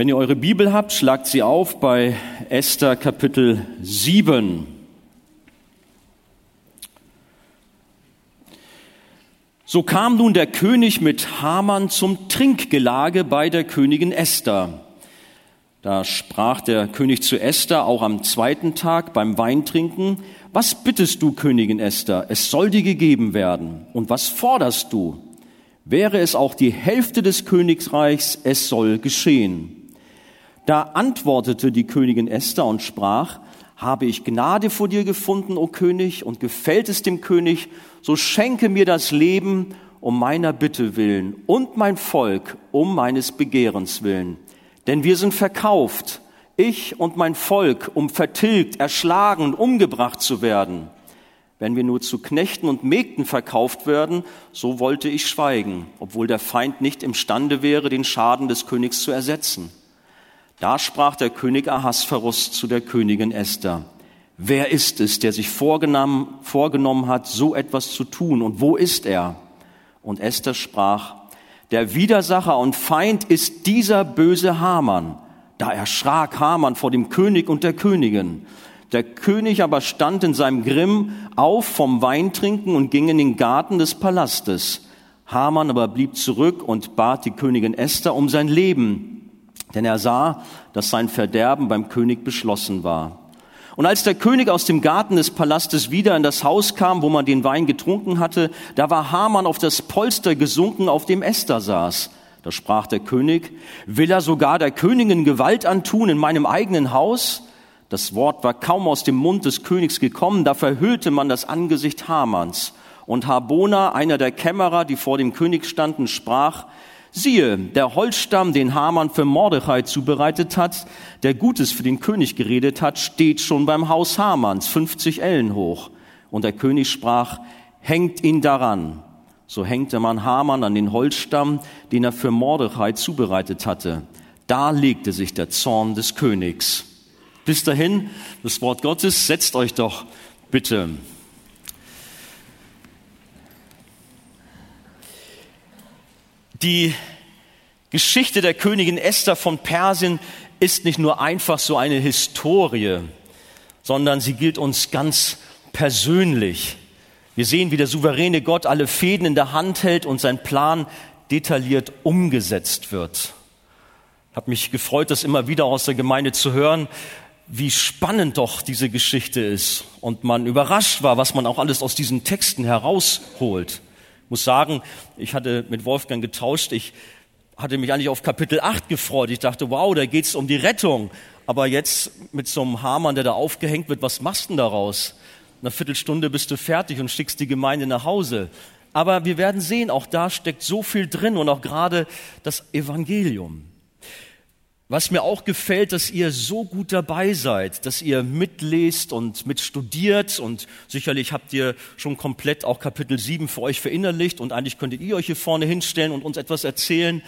Wenn ihr eure Bibel habt, schlagt sie auf bei Esther Kapitel 7. So kam nun der König mit Haman zum Trinkgelage bei der Königin Esther. Da sprach der König zu Esther auch am zweiten Tag beim Weintrinken, was bittest du, Königin Esther? Es soll dir gegeben werden. Und was forderst du? Wäre es auch die Hälfte des Königreichs, es soll geschehen. Da antwortete die Königin Esther und sprach, habe ich Gnade vor dir gefunden, o König, und gefällt es dem König, so schenke mir das Leben um meiner Bitte willen und mein Volk um meines Begehrens willen. Denn wir sind verkauft, ich und mein Volk, um vertilgt, erschlagen und umgebracht zu werden. Wenn wir nur zu Knechten und Mägden verkauft werden, so wollte ich schweigen, obwohl der Feind nicht imstande wäre, den Schaden des Königs zu ersetzen. Da sprach der König Ahasverus zu der Königin Esther, wer ist es, der sich vorgenommen, vorgenommen hat, so etwas zu tun, und wo ist er? Und Esther sprach, der Widersacher und Feind ist dieser böse Haman. Da erschrak Haman vor dem König und der Königin. Der König aber stand in seinem Grimm auf vom Weintrinken und ging in den Garten des Palastes. Haman aber blieb zurück und bat die Königin Esther um sein Leben, denn er sah, dass sein Verderben beim König beschlossen war. Und als der König aus dem Garten des Palastes wieder in das Haus kam, wo man den Wein getrunken hatte, da war Haman auf das Polster gesunken, auf dem Esther saß. Da sprach der König, will er sogar der Königin Gewalt antun in meinem eigenen Haus? Das Wort war kaum aus dem Mund des Königs gekommen, da verhüllte man das Angesicht Hamans. Und Harbona, einer der Kämmerer, die vor dem König standen, sprach, Siehe, der Holzstamm, den Haman für Mordechai zubereitet hat, der Gutes für den König geredet hat, steht schon beim Haus Hamans, 50 Ellen hoch. Und der König sprach, hängt ihn daran. So hängte man Haman an den Holzstamm, den er für Mordechai zubereitet hatte. Da legte sich der Zorn des Königs. Bis dahin, das Wort Gottes, setzt euch doch bitte. Die Geschichte der Königin Esther von Persien ist nicht nur einfach so eine Historie, sondern sie gilt uns ganz persönlich. Wir sehen, wie der souveräne Gott alle Fäden in der Hand hält und sein Plan detailliert umgesetzt wird. Ich habe mich gefreut, das immer wieder aus der Gemeinde zu hören, wie spannend doch diese Geschichte ist und man überrascht war, was man auch alles aus diesen Texten herausholt muss sagen, ich hatte mit Wolfgang getauscht. Ich hatte mich eigentlich auf Kapitel 8 gefreut. Ich dachte, wow, da geht's um die Rettung. Aber jetzt mit so einem Hamann, der da aufgehängt wird, was machst du denn daraus? In einer Viertelstunde bist du fertig und schickst die Gemeinde nach Hause. Aber wir werden sehen, auch da steckt so viel drin und auch gerade das Evangelium. Was mir auch gefällt, dass ihr so gut dabei seid, dass ihr mitlest und mitstudiert und sicherlich habt ihr schon komplett auch Kapitel 7 für euch verinnerlicht und eigentlich könntet ihr euch hier vorne hinstellen und uns etwas erzählen.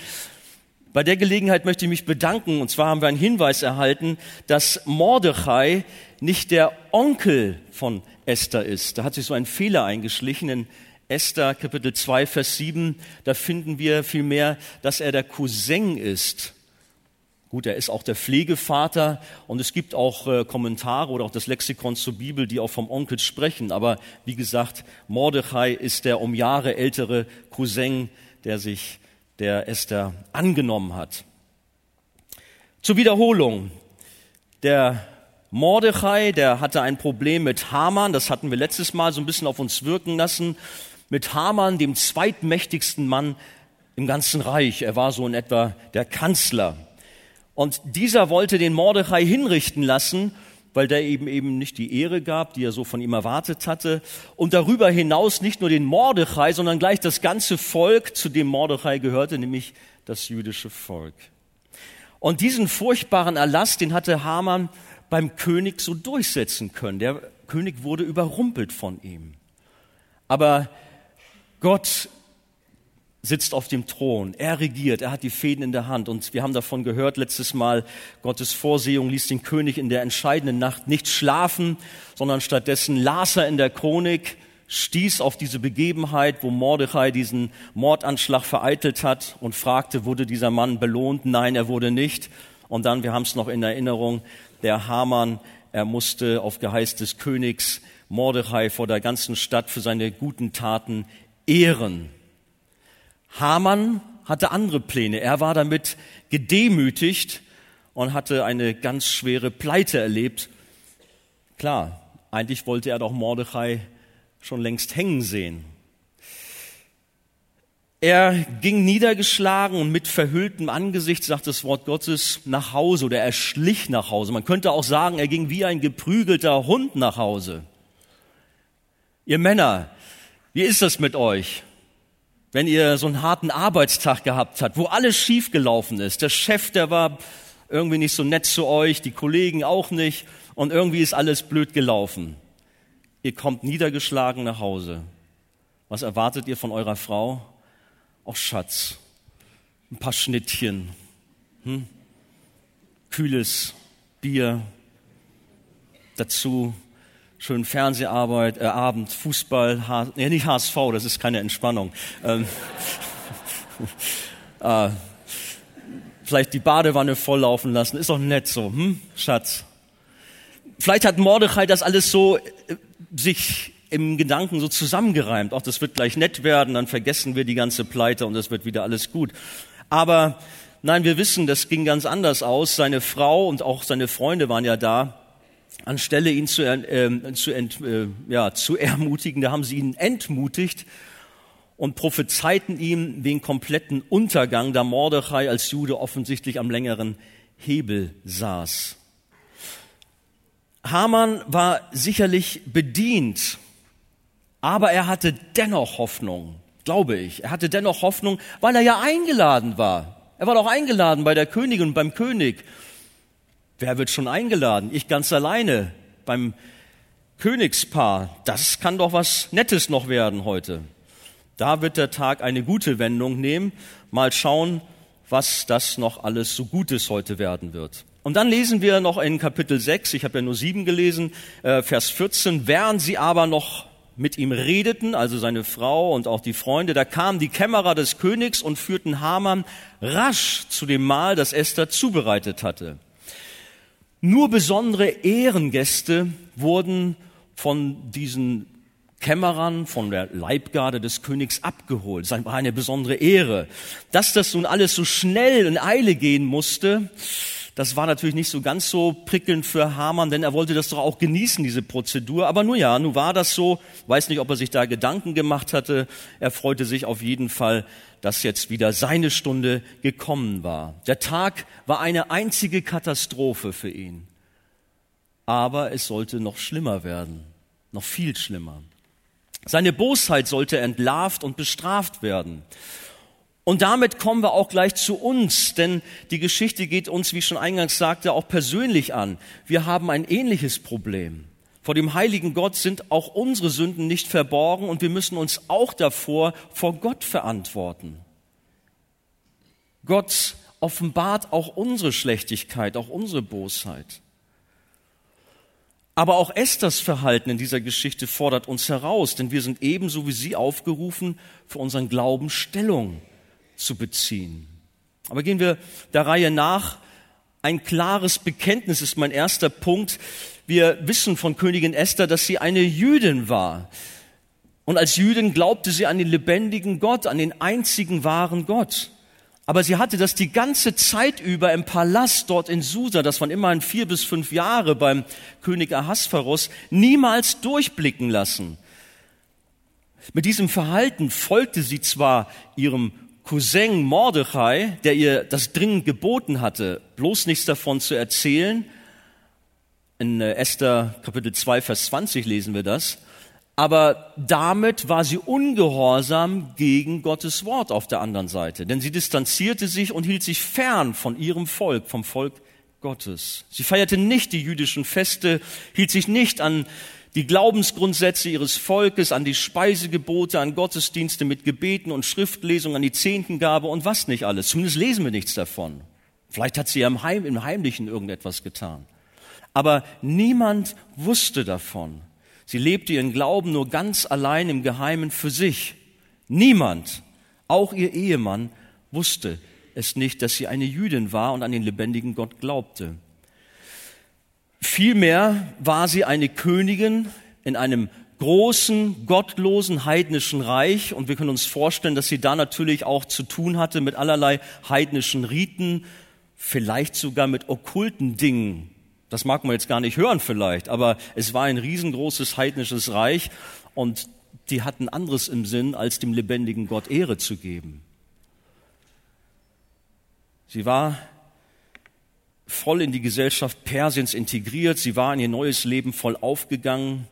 Bei der Gelegenheit möchte ich mich bedanken und zwar haben wir einen Hinweis erhalten, dass Mordechai nicht der Onkel von Esther ist. Da hat sich so ein Fehler eingeschlichen in Esther Kapitel 2 Vers 7. Da finden wir vielmehr, dass er der Cousin ist Gut, er ist auch der Pflegevater und es gibt auch äh, Kommentare oder auch das Lexikon zur Bibel, die auch vom Onkel sprechen. Aber wie gesagt, Mordechai ist der um Jahre ältere Cousin, der sich der Esther angenommen hat. Zur Wiederholung. Der Mordechai, der hatte ein Problem mit Haman, das hatten wir letztes Mal so ein bisschen auf uns wirken lassen, mit Haman, dem zweitmächtigsten Mann im ganzen Reich. Er war so in etwa der Kanzler. Und dieser wollte den Mordechai hinrichten lassen, weil der eben eben nicht die Ehre gab, die er so von ihm erwartet hatte. Und darüber hinaus nicht nur den Mordechai, sondern gleich das ganze Volk, zu dem Mordechai gehörte, nämlich das jüdische Volk. Und diesen furchtbaren Erlass, den hatte Haman beim König so durchsetzen können. Der König wurde überrumpelt von ihm. Aber Gott sitzt auf dem Thron, er regiert, er hat die Fäden in der Hand. Und wir haben davon gehört letztes Mal, Gottes Vorsehung ließ den König in der entscheidenden Nacht nicht schlafen, sondern stattdessen las er in der Chronik, stieß auf diese Begebenheit, wo Mordechai diesen Mordanschlag vereitelt hat und fragte, wurde dieser Mann belohnt? Nein, er wurde nicht. Und dann, wir haben es noch in Erinnerung, der Haman, er musste auf Geheiß des Königs Mordechai vor der ganzen Stadt für seine guten Taten ehren. Haman hatte andere Pläne. Er war damit gedemütigt und hatte eine ganz schwere Pleite erlebt. Klar, eigentlich wollte er doch Mordechai schon längst hängen sehen. Er ging niedergeschlagen und mit verhülltem Angesicht, sagt das Wort Gottes, nach Hause oder er schlich nach Hause. Man könnte auch sagen, er ging wie ein geprügelter Hund nach Hause. Ihr Männer, wie ist das mit euch? Wenn ihr so einen harten Arbeitstag gehabt habt, wo alles schiefgelaufen ist, der Chef, der war irgendwie nicht so nett zu euch, die Kollegen auch nicht und irgendwie ist alles blöd gelaufen. Ihr kommt niedergeschlagen nach Hause. Was erwartet ihr von eurer Frau? Auch Schatz, ein paar Schnittchen, hm? kühles Bier, dazu schön Fernseharbeit, äh, Abend, Fußball, H nee, nicht HSV, das ist keine Entspannung. Ähm, äh, vielleicht die Badewanne volllaufen lassen, ist doch nett so, hm, Schatz. Vielleicht hat Mordechai das alles so äh, sich im Gedanken so zusammengereimt. Auch das wird gleich nett werden, dann vergessen wir die ganze Pleite und es wird wieder alles gut. Aber nein, wir wissen, das ging ganz anders aus. Seine Frau und auch seine Freunde waren ja da. Anstelle ihn zu, äh, zu, ent, äh, ja, zu ermutigen, da haben sie ihn entmutigt und prophezeiten ihm den kompletten Untergang, da Mordechai als Jude offensichtlich am längeren Hebel saß. Haman war sicherlich bedient aber er hatte dennoch Hoffnung, glaube ich. Er hatte dennoch Hoffnung, weil er ja eingeladen war. Er war doch eingeladen bei der Königin und beim König. Wer wird schon eingeladen? Ich ganz alleine beim Königspaar. Das kann doch was Nettes noch werden heute. Da wird der Tag eine gute Wendung nehmen. Mal schauen, was das noch alles so Gutes heute werden wird. Und dann lesen wir noch in Kapitel 6, ich habe ja nur sieben gelesen, äh, Vers 14, während sie aber noch mit ihm redeten, also seine Frau und auch die Freunde, da kamen die Kämmerer des Königs und führten Haman rasch zu dem Mahl, das Esther zubereitet hatte. Nur besondere Ehrengäste wurden von diesen Kämmerern, von der Leibgarde des Königs abgeholt. Das war eine besondere Ehre. Dass das nun alles so schnell in Eile gehen musste, das war natürlich nicht so ganz so prickelnd für Hamann, denn er wollte das doch auch genießen, diese Prozedur. Aber nun ja, nun war das so. Weiß nicht, ob er sich da Gedanken gemacht hatte. Er freute sich auf jeden Fall, dass jetzt wieder seine Stunde gekommen war. Der Tag war eine einzige Katastrophe für ihn. Aber es sollte noch schlimmer werden. Noch viel schlimmer. Seine Bosheit sollte entlarvt und bestraft werden. Und damit kommen wir auch gleich zu uns, denn die Geschichte geht uns, wie ich schon eingangs sagte, auch persönlich an. Wir haben ein ähnliches Problem. Vor dem heiligen Gott sind auch unsere Sünden nicht verborgen und wir müssen uns auch davor vor Gott verantworten. Gott offenbart auch unsere Schlechtigkeit, auch unsere Bosheit. Aber auch Esthers Verhalten in dieser Geschichte fordert uns heraus, denn wir sind ebenso wie sie aufgerufen, für unseren Glauben Stellung zu beziehen. Aber gehen wir der Reihe nach. Ein klares Bekenntnis ist mein erster Punkt. Wir wissen von Königin Esther, dass sie eine Jüdin war. Und als Jüdin glaubte sie an den lebendigen Gott, an den einzigen wahren Gott. Aber sie hatte das die ganze Zeit über im Palast dort in Susa, das waren immerhin vier bis fünf Jahre beim König Ahasverus, niemals durchblicken lassen. Mit diesem Verhalten folgte sie zwar ihrem Cousin Mordechai, der ihr das dringend geboten hatte, bloß nichts davon zu erzählen. In äh, Esther Kapitel 2, Vers 20 lesen wir das. Aber damit war sie ungehorsam gegen Gottes Wort auf der anderen Seite. Denn sie distanzierte sich und hielt sich fern von ihrem Volk, vom Volk Gottes. Sie feierte nicht die jüdischen Feste, hielt sich nicht an die Glaubensgrundsätze ihres Volkes, an die Speisegebote, an Gottesdienste mit Gebeten und Schriftlesung, an die Zehntengabe und was nicht alles. Zumindest lesen wir nichts davon. Vielleicht hat sie ja im, Heim, im Heimlichen irgendetwas getan. Aber niemand wusste davon. Sie lebte ihren Glauben nur ganz allein im Geheimen für sich. Niemand, auch ihr Ehemann, wusste es nicht, dass sie eine Jüdin war und an den lebendigen Gott glaubte. Vielmehr war sie eine Königin in einem großen, gottlosen, heidnischen Reich. Und wir können uns vorstellen, dass sie da natürlich auch zu tun hatte mit allerlei heidnischen Riten, vielleicht sogar mit okkulten Dingen. Das mag man jetzt gar nicht hören vielleicht, aber es war ein riesengroßes heidnisches Reich und die hatten anderes im Sinn, als dem lebendigen Gott Ehre zu geben. Sie war voll in die Gesellschaft Persiens integriert, sie war in ihr neues Leben voll aufgegangen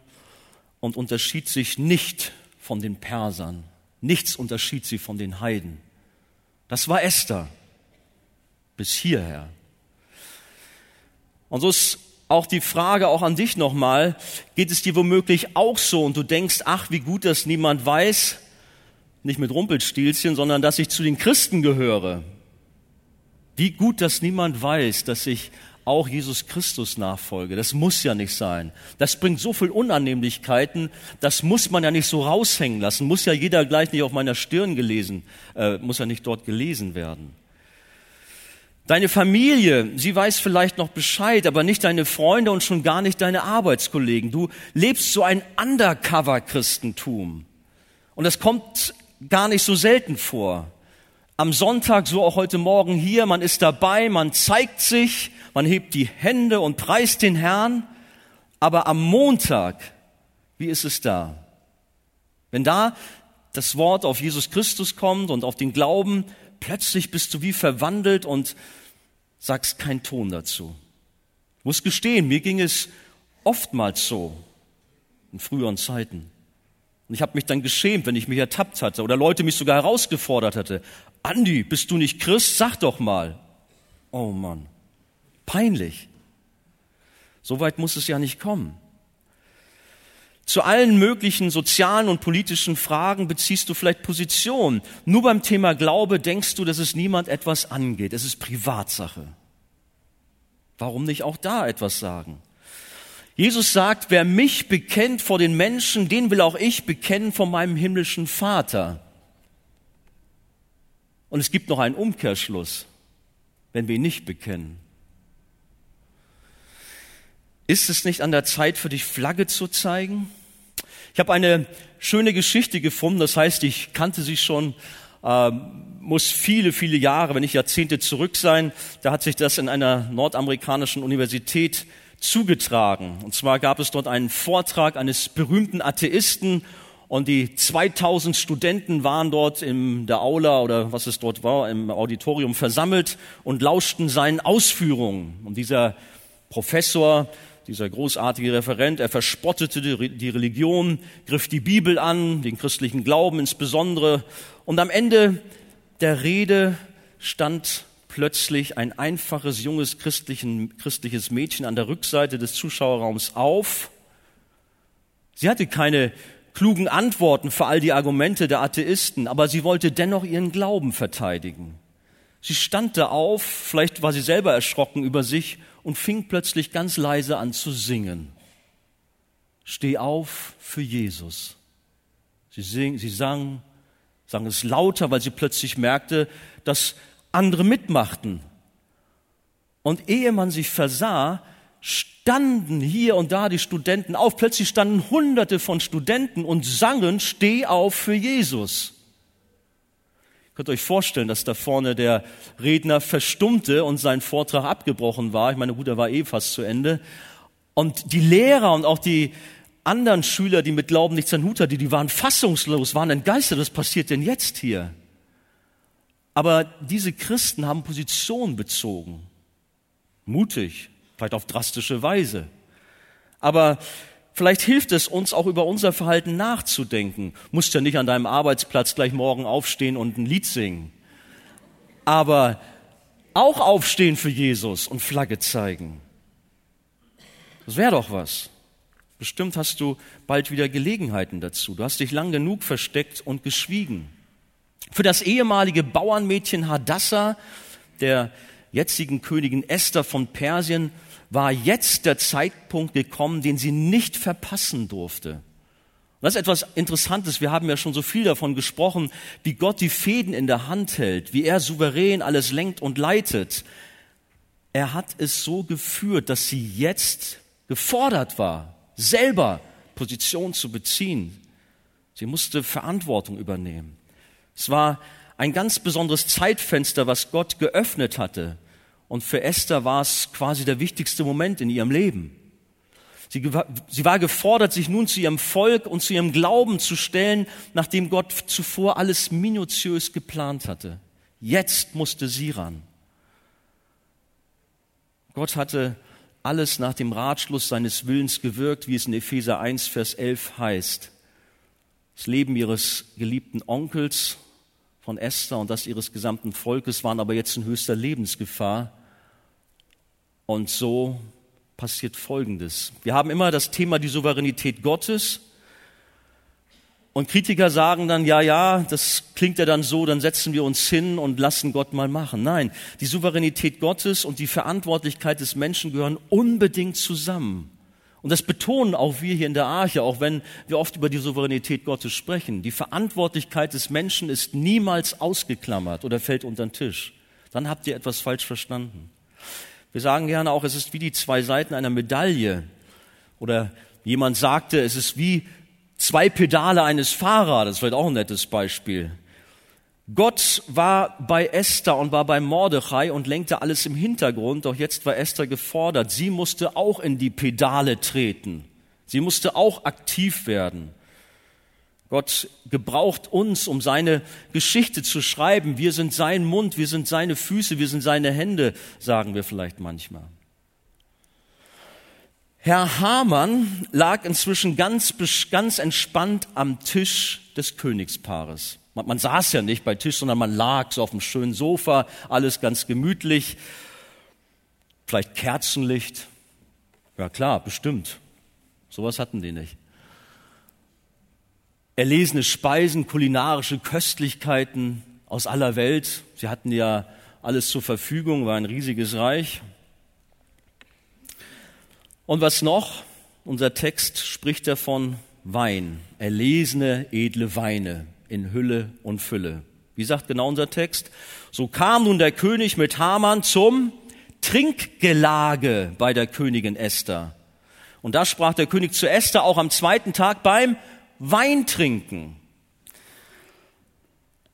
und unterschied sich nicht von den Persern. Nichts unterschied sie von den Heiden. Das war Esther bis hierher. Und so ist auch die Frage auch an dich nochmal, geht es dir womöglich auch so und du denkst, ach, wie gut, dass niemand weiß, nicht mit Rumpelstilzchen, sondern dass ich zu den Christen gehöre. Wie gut, dass niemand weiß, dass ich auch Jesus Christus nachfolge. Das muss ja nicht sein. Das bringt so viel Unannehmlichkeiten, das muss man ja nicht so raushängen lassen, muss ja jeder gleich nicht auf meiner Stirn gelesen, äh, muss ja nicht dort gelesen werden. Deine Familie, sie weiß vielleicht noch Bescheid, aber nicht deine Freunde und schon gar nicht deine Arbeitskollegen. Du lebst so ein Undercover-Christentum. Und das kommt gar nicht so selten vor. Am Sonntag, so auch heute Morgen hier, man ist dabei, man zeigt sich, man hebt die Hände und preist den Herrn. Aber am Montag, wie ist es da? Wenn da das Wort auf Jesus Christus kommt und auf den Glauben, plötzlich bist du wie verwandelt und sagst keinen Ton dazu. Ich muss gestehen, mir ging es oftmals so in früheren Zeiten. Und ich habe mich dann geschämt, wenn ich mich ertappt hatte oder Leute mich sogar herausgefordert hatte. Andi, bist du nicht Christ? Sag doch mal. Oh Mann, peinlich. So weit muss es ja nicht kommen. Zu allen möglichen sozialen und politischen Fragen beziehst du vielleicht Position. Nur beim Thema Glaube denkst du, dass es niemand etwas angeht. Es ist Privatsache. Warum nicht auch da etwas sagen? Jesus sagt, wer mich bekennt vor den Menschen, den will auch ich bekennen vor meinem himmlischen Vater. Und es gibt noch einen Umkehrschluss, wenn wir ihn nicht bekennen. Ist es nicht an der Zeit für dich Flagge zu zeigen? Ich habe eine schöne Geschichte gefunden, das heißt, ich kannte sie schon, äh, muss viele, viele Jahre, wenn nicht Jahrzehnte zurück sein. Da hat sich das in einer nordamerikanischen Universität zugetragen. Und zwar gab es dort einen Vortrag eines berühmten Atheisten und die 2000 Studenten waren dort in der Aula oder was es dort war, im Auditorium versammelt und lauschten seinen Ausführungen. Und dieser Professor dieser großartige Referent, er verspottete die Religion, griff die Bibel an, den christlichen Glauben insbesondere. Und am Ende der Rede stand plötzlich ein einfaches, junges christliches Mädchen an der Rückseite des Zuschauerraums auf. Sie hatte keine klugen Antworten für all die Argumente der Atheisten, aber sie wollte dennoch ihren Glauben verteidigen. Sie stand da auf, vielleicht war sie selber erschrocken über sich und fing plötzlich ganz leise an zu singen. Steh auf für Jesus. Sie, sing, sie sang, sang es lauter, weil sie plötzlich merkte, dass andere mitmachten. Und ehe man sich versah, standen hier und da die Studenten auf. Plötzlich standen Hunderte von Studenten und sangen, steh auf für Jesus. Könnt ihr euch vorstellen, dass da vorne der Redner verstummte und sein Vortrag abgebrochen war. Ich meine, gut, er war eh fast zu Ende. Und die Lehrer und auch die anderen Schüler, die mit Glauben nichts an Hut hatten, die waren fassungslos, waren entgeistert. Was passiert denn jetzt hier? Aber diese Christen haben Position bezogen. Mutig, vielleicht auf drastische Weise. Aber Vielleicht hilft es uns auch über unser Verhalten nachzudenken. Musst ja nicht an deinem Arbeitsplatz gleich morgen aufstehen und ein Lied singen. Aber auch aufstehen für Jesus und Flagge zeigen. Das wäre doch was. Bestimmt hast du bald wieder Gelegenheiten dazu. Du hast dich lang genug versteckt und geschwiegen. Für das ehemalige Bauernmädchen Hadassah, der jetzigen Königin Esther von Persien, war jetzt der Zeitpunkt gekommen, den sie nicht verpassen durfte. das ist etwas Interessantes. Wir haben ja schon so viel davon gesprochen, wie Gott die Fäden in der Hand hält, wie er souverän alles lenkt und leitet. Er hat es so geführt, dass sie jetzt gefordert war, selber Position zu beziehen. Sie musste Verantwortung übernehmen. Es war ein ganz besonderes Zeitfenster, was Gott geöffnet hatte. Und für Esther war es quasi der wichtigste Moment in ihrem Leben. Sie, sie war gefordert, sich nun zu ihrem Volk und zu ihrem Glauben zu stellen, nachdem Gott zuvor alles minutiös geplant hatte. Jetzt musste sie ran. Gott hatte alles nach dem Ratschluss seines Willens gewirkt, wie es in Epheser 1, Vers 11 heißt. Das Leben ihres geliebten Onkels von Esther und das ihres gesamten Volkes waren aber jetzt in höchster Lebensgefahr. Und so passiert Folgendes. Wir haben immer das Thema die Souveränität Gottes. Und Kritiker sagen dann, ja, ja, das klingt ja dann so, dann setzen wir uns hin und lassen Gott mal machen. Nein, die Souveränität Gottes und die Verantwortlichkeit des Menschen gehören unbedingt zusammen. Und das betonen auch wir hier in der Arche, auch wenn wir oft über die Souveränität Gottes sprechen. Die Verantwortlichkeit des Menschen ist niemals ausgeklammert oder fällt unter den Tisch. Dann habt ihr etwas falsch verstanden. Wir sagen gerne auch, es ist wie die zwei Seiten einer Medaille. Oder jemand sagte, es ist wie zwei Pedale eines Fahrrades. Wird auch ein nettes Beispiel. Gott war bei Esther und war bei Mordechai und lenkte alles im Hintergrund, doch jetzt war Esther gefordert. Sie musste auch in die Pedale treten. Sie musste auch aktiv werden. Gott gebraucht uns, um seine Geschichte zu schreiben. Wir sind sein Mund, wir sind seine Füße, wir sind seine Hände, sagen wir vielleicht manchmal. Herr Hamann lag inzwischen ganz, ganz entspannt am Tisch des Königspaares. Man, man saß ja nicht bei Tisch, sondern man lag so auf dem schönen Sofa, alles ganz gemütlich. Vielleicht Kerzenlicht. Ja klar, bestimmt. Sowas hatten die nicht erlesene Speisen, kulinarische Köstlichkeiten aus aller Welt. Sie hatten ja alles zur Verfügung, war ein riesiges Reich. Und was noch? Unser Text spricht davon Wein, erlesene, edle Weine in Hülle und Fülle. Wie sagt genau unser Text? So kam nun der König mit Haman zum Trinkgelage bei der Königin Esther. Und da sprach der König zu Esther auch am zweiten Tag beim Wein trinken.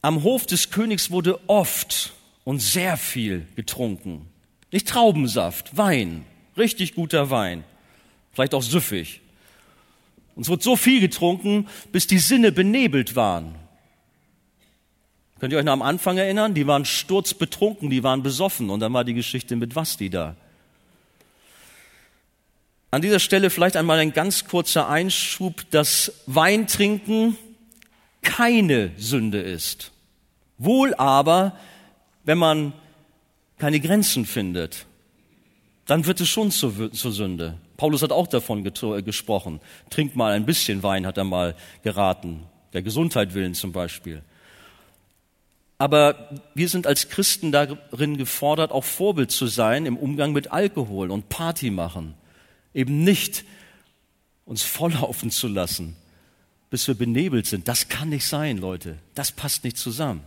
Am Hof des Königs wurde oft und sehr viel getrunken. Nicht Traubensaft, Wein, richtig guter Wein, vielleicht auch süffig. Und es wurde so viel getrunken, bis die Sinne benebelt waren. Könnt ihr euch noch am Anfang erinnern? Die waren sturzbetrunken, die waren besoffen und dann war die Geschichte mit Vasti da. An dieser Stelle vielleicht einmal ein ganz kurzer Einschub, dass Weintrinken keine Sünde ist. Wohl aber, wenn man keine Grenzen findet, dann wird es schon zur, zur Sünde. Paulus hat auch davon gesprochen. Trink mal ein bisschen Wein, hat er mal geraten. Der Gesundheit willen zum Beispiel. Aber wir sind als Christen darin gefordert, auch Vorbild zu sein im Umgang mit Alkohol und Party machen eben nicht uns volllaufen zu lassen, bis wir benebelt sind. Das kann nicht sein, Leute. Das passt nicht zusammen.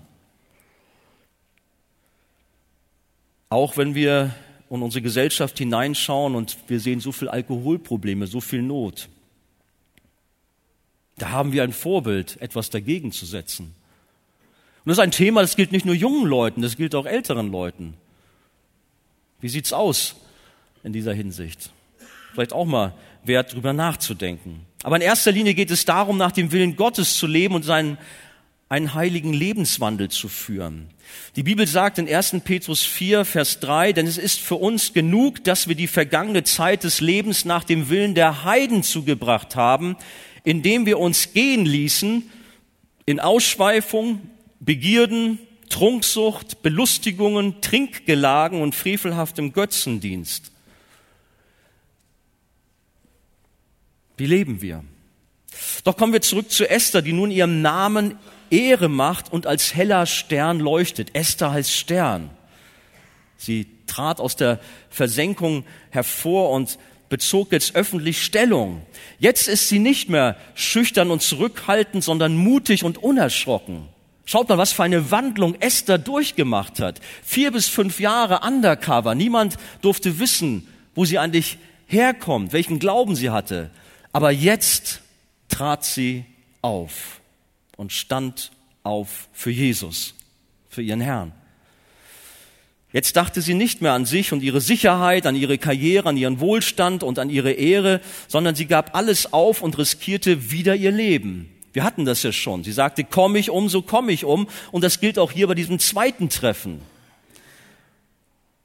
Auch wenn wir in unsere Gesellschaft hineinschauen und wir sehen so viel Alkoholprobleme, so viel Not. Da haben wir ein Vorbild, etwas dagegen zu setzen. Und das ist ein Thema, das gilt nicht nur jungen Leuten, das gilt auch älteren Leuten. Wie sieht's aus in dieser Hinsicht? Vielleicht auch mal wert, drüber nachzudenken. Aber in erster Linie geht es darum, nach dem Willen Gottes zu leben und seinen einen heiligen Lebenswandel zu führen. Die Bibel sagt in 1. Petrus 4, Vers 3, denn es ist für uns genug, dass wir die vergangene Zeit des Lebens nach dem Willen der Heiden zugebracht haben, indem wir uns gehen ließen in Ausschweifung, Begierden, Trunksucht, Belustigungen, Trinkgelagen und frevelhaftem Götzendienst. Wie leben wir? Doch kommen wir zurück zu Esther, die nun ihrem Namen Ehre macht und als heller Stern leuchtet. Esther heißt Stern. Sie trat aus der Versenkung hervor und bezog jetzt öffentlich Stellung. Jetzt ist sie nicht mehr schüchtern und zurückhaltend, sondern mutig und unerschrocken. Schaut mal, was für eine Wandlung Esther durchgemacht hat. Vier bis fünf Jahre undercover. Niemand durfte wissen, wo sie eigentlich herkommt, welchen Glauben sie hatte. Aber jetzt trat sie auf und stand auf für Jesus, für ihren Herrn. Jetzt dachte sie nicht mehr an sich und ihre Sicherheit, an ihre Karriere, an ihren Wohlstand und an ihre Ehre, sondern sie gab alles auf und riskierte wieder ihr Leben. Wir hatten das ja schon. Sie sagte, komm ich um, so komm ich um. Und das gilt auch hier bei diesem zweiten Treffen.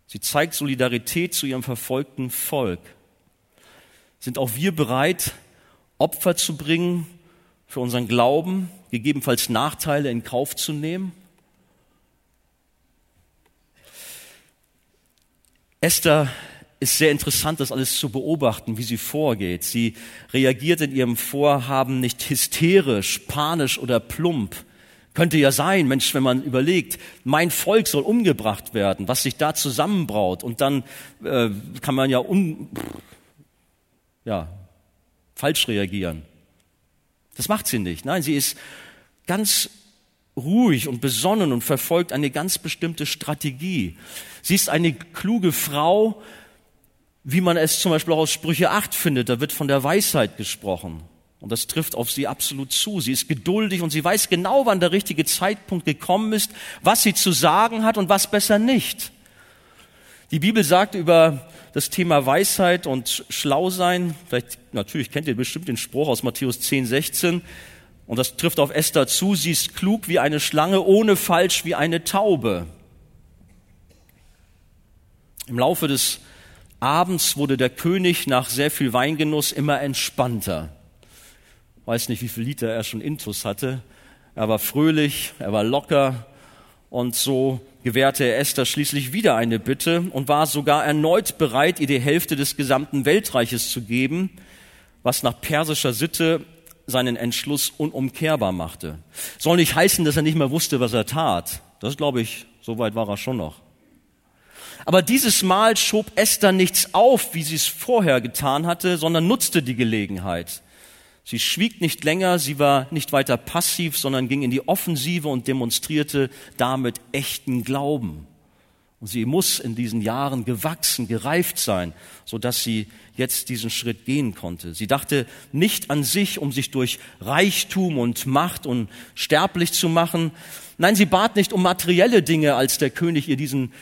Sie zeigt Solidarität zu ihrem verfolgten Volk. Sind auch wir bereit, Opfer zu bringen für unseren Glauben, gegebenenfalls Nachteile in Kauf zu nehmen? Esther ist sehr interessant, das alles zu beobachten, wie sie vorgeht. Sie reagiert in ihrem Vorhaben nicht hysterisch, panisch oder plump. Könnte ja sein, Mensch, wenn man überlegt, mein Volk soll umgebracht werden, was sich da zusammenbraut und dann äh, kann man ja, un, ja falsch reagieren. Das macht sie nicht. Nein, sie ist ganz ruhig und besonnen und verfolgt eine ganz bestimmte Strategie. Sie ist eine kluge Frau, wie man es zum Beispiel auch aus Sprüche 8 findet. Da wird von der Weisheit gesprochen. Und das trifft auf sie absolut zu. Sie ist geduldig und sie weiß genau, wann der richtige Zeitpunkt gekommen ist, was sie zu sagen hat und was besser nicht. Die Bibel sagt über das Thema Weisheit und Schlausein, vielleicht, natürlich kennt ihr bestimmt den Spruch aus Matthäus 10, 16, und das trifft auf Esther zu, sie ist klug wie eine Schlange, ohne falsch wie eine Taube. Im Laufe des Abends wurde der König nach sehr viel Weingenuss immer entspannter. Weiß nicht, wie viel Liter er schon intus hatte. Er war fröhlich, er war locker und so gewährte er Esther schließlich wieder eine Bitte und war sogar erneut bereit, ihr die Hälfte des gesamten Weltreiches zu geben, was nach persischer Sitte seinen Entschluss unumkehrbar machte. Soll nicht heißen, dass er nicht mehr wusste, was er tat. Das glaube ich, so weit war er schon noch. Aber dieses Mal schob Esther nichts auf, wie sie es vorher getan hatte, sondern nutzte die Gelegenheit. Sie schwieg nicht länger, sie war nicht weiter passiv, sondern ging in die Offensive und demonstrierte damit echten Glauben. Und sie muss in diesen Jahren gewachsen, gereift sein, so dass sie jetzt diesen Schritt gehen konnte. Sie dachte nicht an sich, um sich durch Reichtum und Macht und sterblich zu machen. Nein, sie bat nicht um materielle Dinge, als der König ihr diesen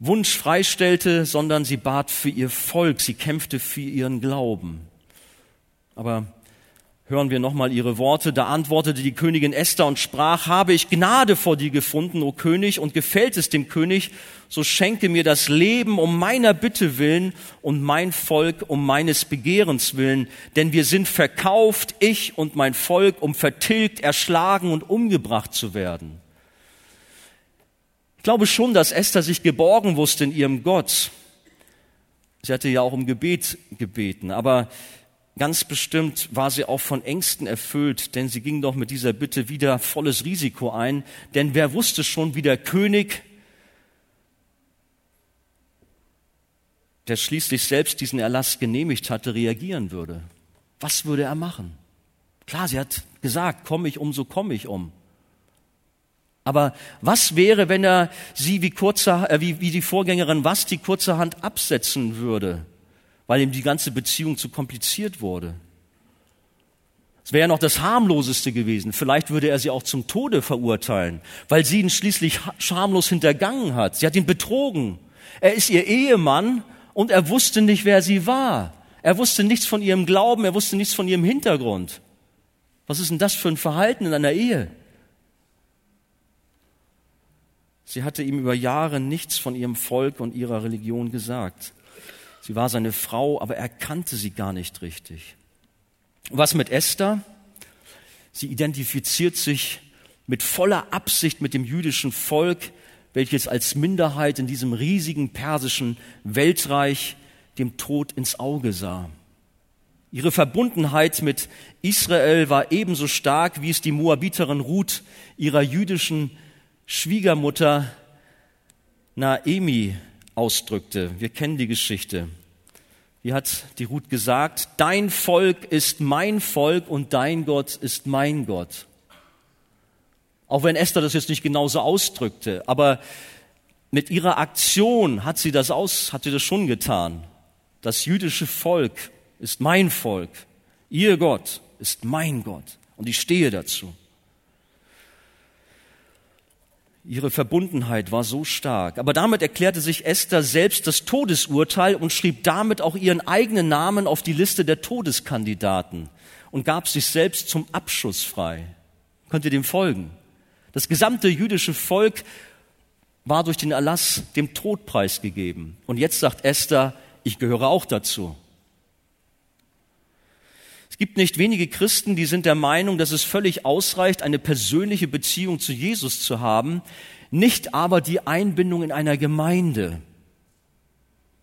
Wunsch freistellte, sondern sie bat für ihr Volk, sie kämpfte für ihren Glauben. Aber hören wir nochmal ihre Worte. Da antwortete die Königin Esther und sprach, habe ich Gnade vor dir gefunden, o König, und gefällt es dem König, so schenke mir das Leben um meiner Bitte willen und mein Volk um meines Begehrens willen, denn wir sind verkauft, ich und mein Volk, um vertilgt, erschlagen und umgebracht zu werden. Ich glaube schon, dass Esther sich geborgen wusste in ihrem Gott. Sie hatte ja auch um Gebet gebeten, aber Ganz bestimmt war sie auch von Ängsten erfüllt, denn sie ging doch mit dieser Bitte wieder volles Risiko ein. Denn wer wusste schon, wie der König, der schließlich selbst diesen Erlass genehmigt hatte, reagieren würde? Was würde er machen? Klar, sie hat gesagt, komme ich um, so komme ich um. Aber was wäre, wenn er sie wie, kurzer, äh, wie, wie die Vorgängerin was die kurzerhand absetzen würde? Weil ihm die ganze Beziehung zu kompliziert wurde. Es wäre ja noch das harmloseste gewesen. Vielleicht würde er sie auch zum Tode verurteilen, weil sie ihn schließlich schamlos hintergangen hat. Sie hat ihn betrogen. Er ist ihr Ehemann und er wusste nicht, wer sie war. Er wusste nichts von ihrem Glauben, er wusste nichts von ihrem Hintergrund. Was ist denn das für ein Verhalten in einer Ehe? Sie hatte ihm über Jahre nichts von ihrem Volk und ihrer Religion gesagt. Sie war seine Frau, aber er kannte sie gar nicht richtig. Was mit Esther? Sie identifiziert sich mit voller Absicht mit dem jüdischen Volk, welches als Minderheit in diesem riesigen persischen Weltreich dem Tod ins Auge sah. Ihre Verbundenheit mit Israel war ebenso stark, wie es die Moabiterin Ruth ihrer jüdischen Schwiegermutter Naemi ausdrückte. Wir kennen die Geschichte. wie hat die Ruth gesagt, dein Volk ist mein Volk und dein Gott ist mein Gott. Auch wenn Esther das jetzt nicht genauso ausdrückte, aber mit ihrer Aktion hat sie das aus, hat sie das schon getan. Das jüdische Volk ist mein Volk. Ihr Gott ist mein Gott. Und ich stehe dazu. Ihre Verbundenheit war so stark. Aber damit erklärte sich Esther selbst das Todesurteil und schrieb damit auch ihren eigenen Namen auf die Liste der Todeskandidaten und gab sich selbst zum Abschuss frei. Könnt ihr dem folgen? Das gesamte jüdische Volk war durch den Erlass dem Tod preisgegeben. Und jetzt sagt Esther, ich gehöre auch dazu. Es gibt nicht wenige Christen, die sind der Meinung, dass es völlig ausreicht, eine persönliche Beziehung zu Jesus zu haben, nicht aber die Einbindung in einer Gemeinde.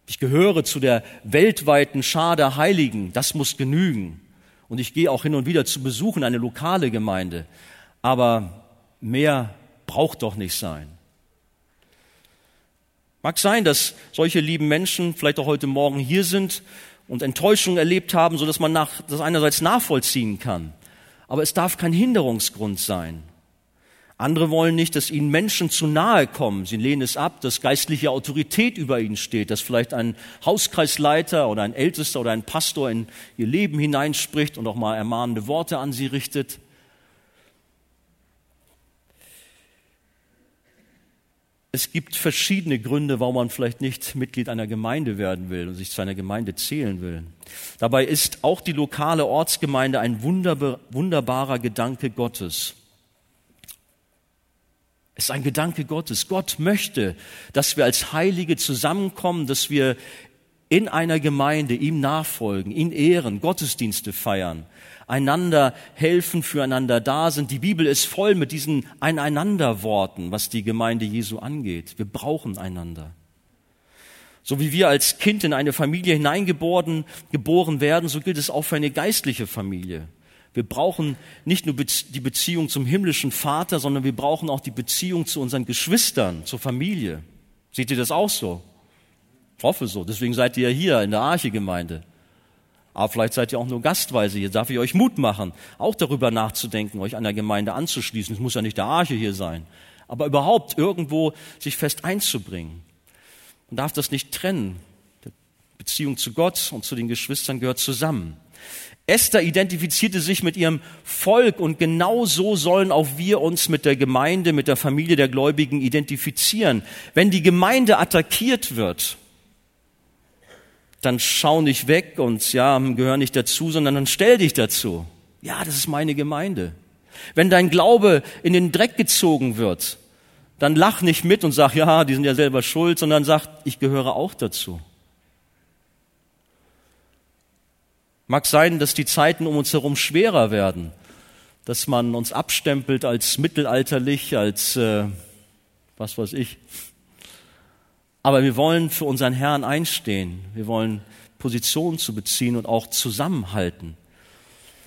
Ich gehöre zu der weltweiten Schar der Heiligen, das muss genügen. Und ich gehe auch hin und wieder zu Besuchen eine lokale Gemeinde. Aber mehr braucht doch nicht sein. Mag sein, dass solche lieben Menschen vielleicht auch heute Morgen hier sind und Enttäuschung erlebt haben, so dass man nach, das einerseits nachvollziehen kann. Aber es darf kein Hinderungsgrund sein. Andere wollen nicht, dass ihnen Menschen zu nahe kommen. Sie lehnen es ab, dass geistliche Autorität über ihnen steht, dass vielleicht ein Hauskreisleiter oder ein Ältester oder ein Pastor in ihr Leben hineinspricht und auch mal ermahnende Worte an sie richtet. Es gibt verschiedene Gründe, warum man vielleicht nicht Mitglied einer Gemeinde werden will und sich zu einer Gemeinde zählen will. Dabei ist auch die lokale Ortsgemeinde ein wunderbarer Gedanke Gottes. Es ist ein Gedanke Gottes. Gott möchte, dass wir als Heilige zusammenkommen, dass wir in einer Gemeinde ihm nachfolgen, ihn ehren, Gottesdienste feiern, einander helfen, füreinander da sind. Die Bibel ist voll mit diesen Eineinanderworten, was die Gemeinde Jesu angeht. Wir brauchen einander. So wie wir als Kind in eine Familie hineingeboren geboren werden, so gilt es auch für eine geistliche Familie. Wir brauchen nicht nur die Beziehung zum himmlischen Vater, sondern wir brauchen auch die Beziehung zu unseren Geschwistern, zur Familie. Seht ihr das auch so? Ich hoffe so. Deswegen seid ihr ja hier in der Arche-Gemeinde. Aber vielleicht seid ihr auch nur gastweise hier. Darf ich euch Mut machen, auch darüber nachzudenken, euch einer Gemeinde anzuschließen. Es muss ja nicht der Arche hier sein. Aber überhaupt irgendwo sich fest einzubringen. Man darf das nicht trennen. Die Beziehung zu Gott und zu den Geschwistern gehört zusammen. Esther identifizierte sich mit ihrem Volk und genau so sollen auch wir uns mit der Gemeinde, mit der Familie der Gläubigen identifizieren. Wenn die Gemeinde attackiert wird, dann schau nicht weg und ja, gehör nicht dazu, sondern dann stell dich dazu. Ja, das ist meine Gemeinde. Wenn dein Glaube in den Dreck gezogen wird, dann lach nicht mit und sag, ja, die sind ja selber schuld, sondern sag, ich gehöre auch dazu. Mag sein, dass die Zeiten um uns herum schwerer werden, dass man uns abstempelt als mittelalterlich, als äh, was weiß ich, aber wir wollen für unseren Herrn einstehen. Wir wollen Positionen zu beziehen und auch zusammenhalten.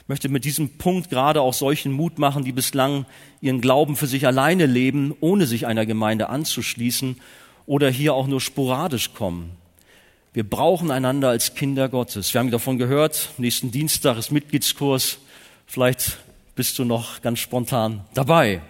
Ich möchte mit diesem Punkt gerade auch solchen Mut machen, die bislang ihren Glauben für sich alleine leben, ohne sich einer Gemeinde anzuschließen oder hier auch nur sporadisch kommen. Wir brauchen einander als Kinder Gottes. Wir haben davon gehört, nächsten Dienstag ist Mitgliedskurs. Vielleicht bist du noch ganz spontan dabei.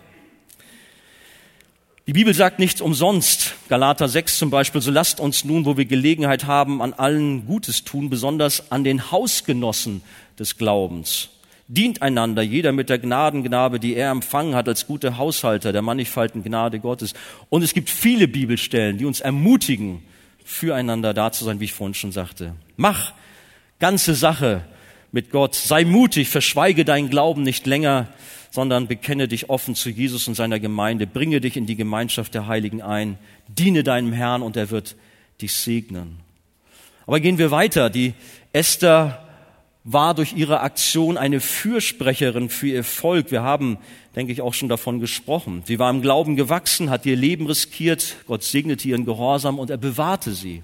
Die Bibel sagt nicht umsonst, Galater 6 zum Beispiel, so lasst uns nun, wo wir Gelegenheit haben, an allen Gutes tun, besonders an den Hausgenossen des Glaubens. Dient einander, jeder mit der Gnadengabe, die er empfangen hat, als gute Haushalter der mannigfalten Gnade Gottes. Und es gibt viele Bibelstellen, die uns ermutigen, füreinander da zu sein, wie ich vorhin schon sagte. Mach ganze Sache mit Gott. Sei mutig, verschweige deinen Glauben nicht länger sondern bekenne dich offen zu Jesus und seiner Gemeinde, bringe dich in die Gemeinschaft der Heiligen ein, diene deinem Herrn und er wird dich segnen. Aber gehen wir weiter. Die Esther war durch ihre Aktion eine Fürsprecherin für ihr Volk. Wir haben, denke ich, auch schon davon gesprochen. Sie war im Glauben gewachsen, hat ihr Leben riskiert, Gott segnete ihren Gehorsam und er bewahrte sie.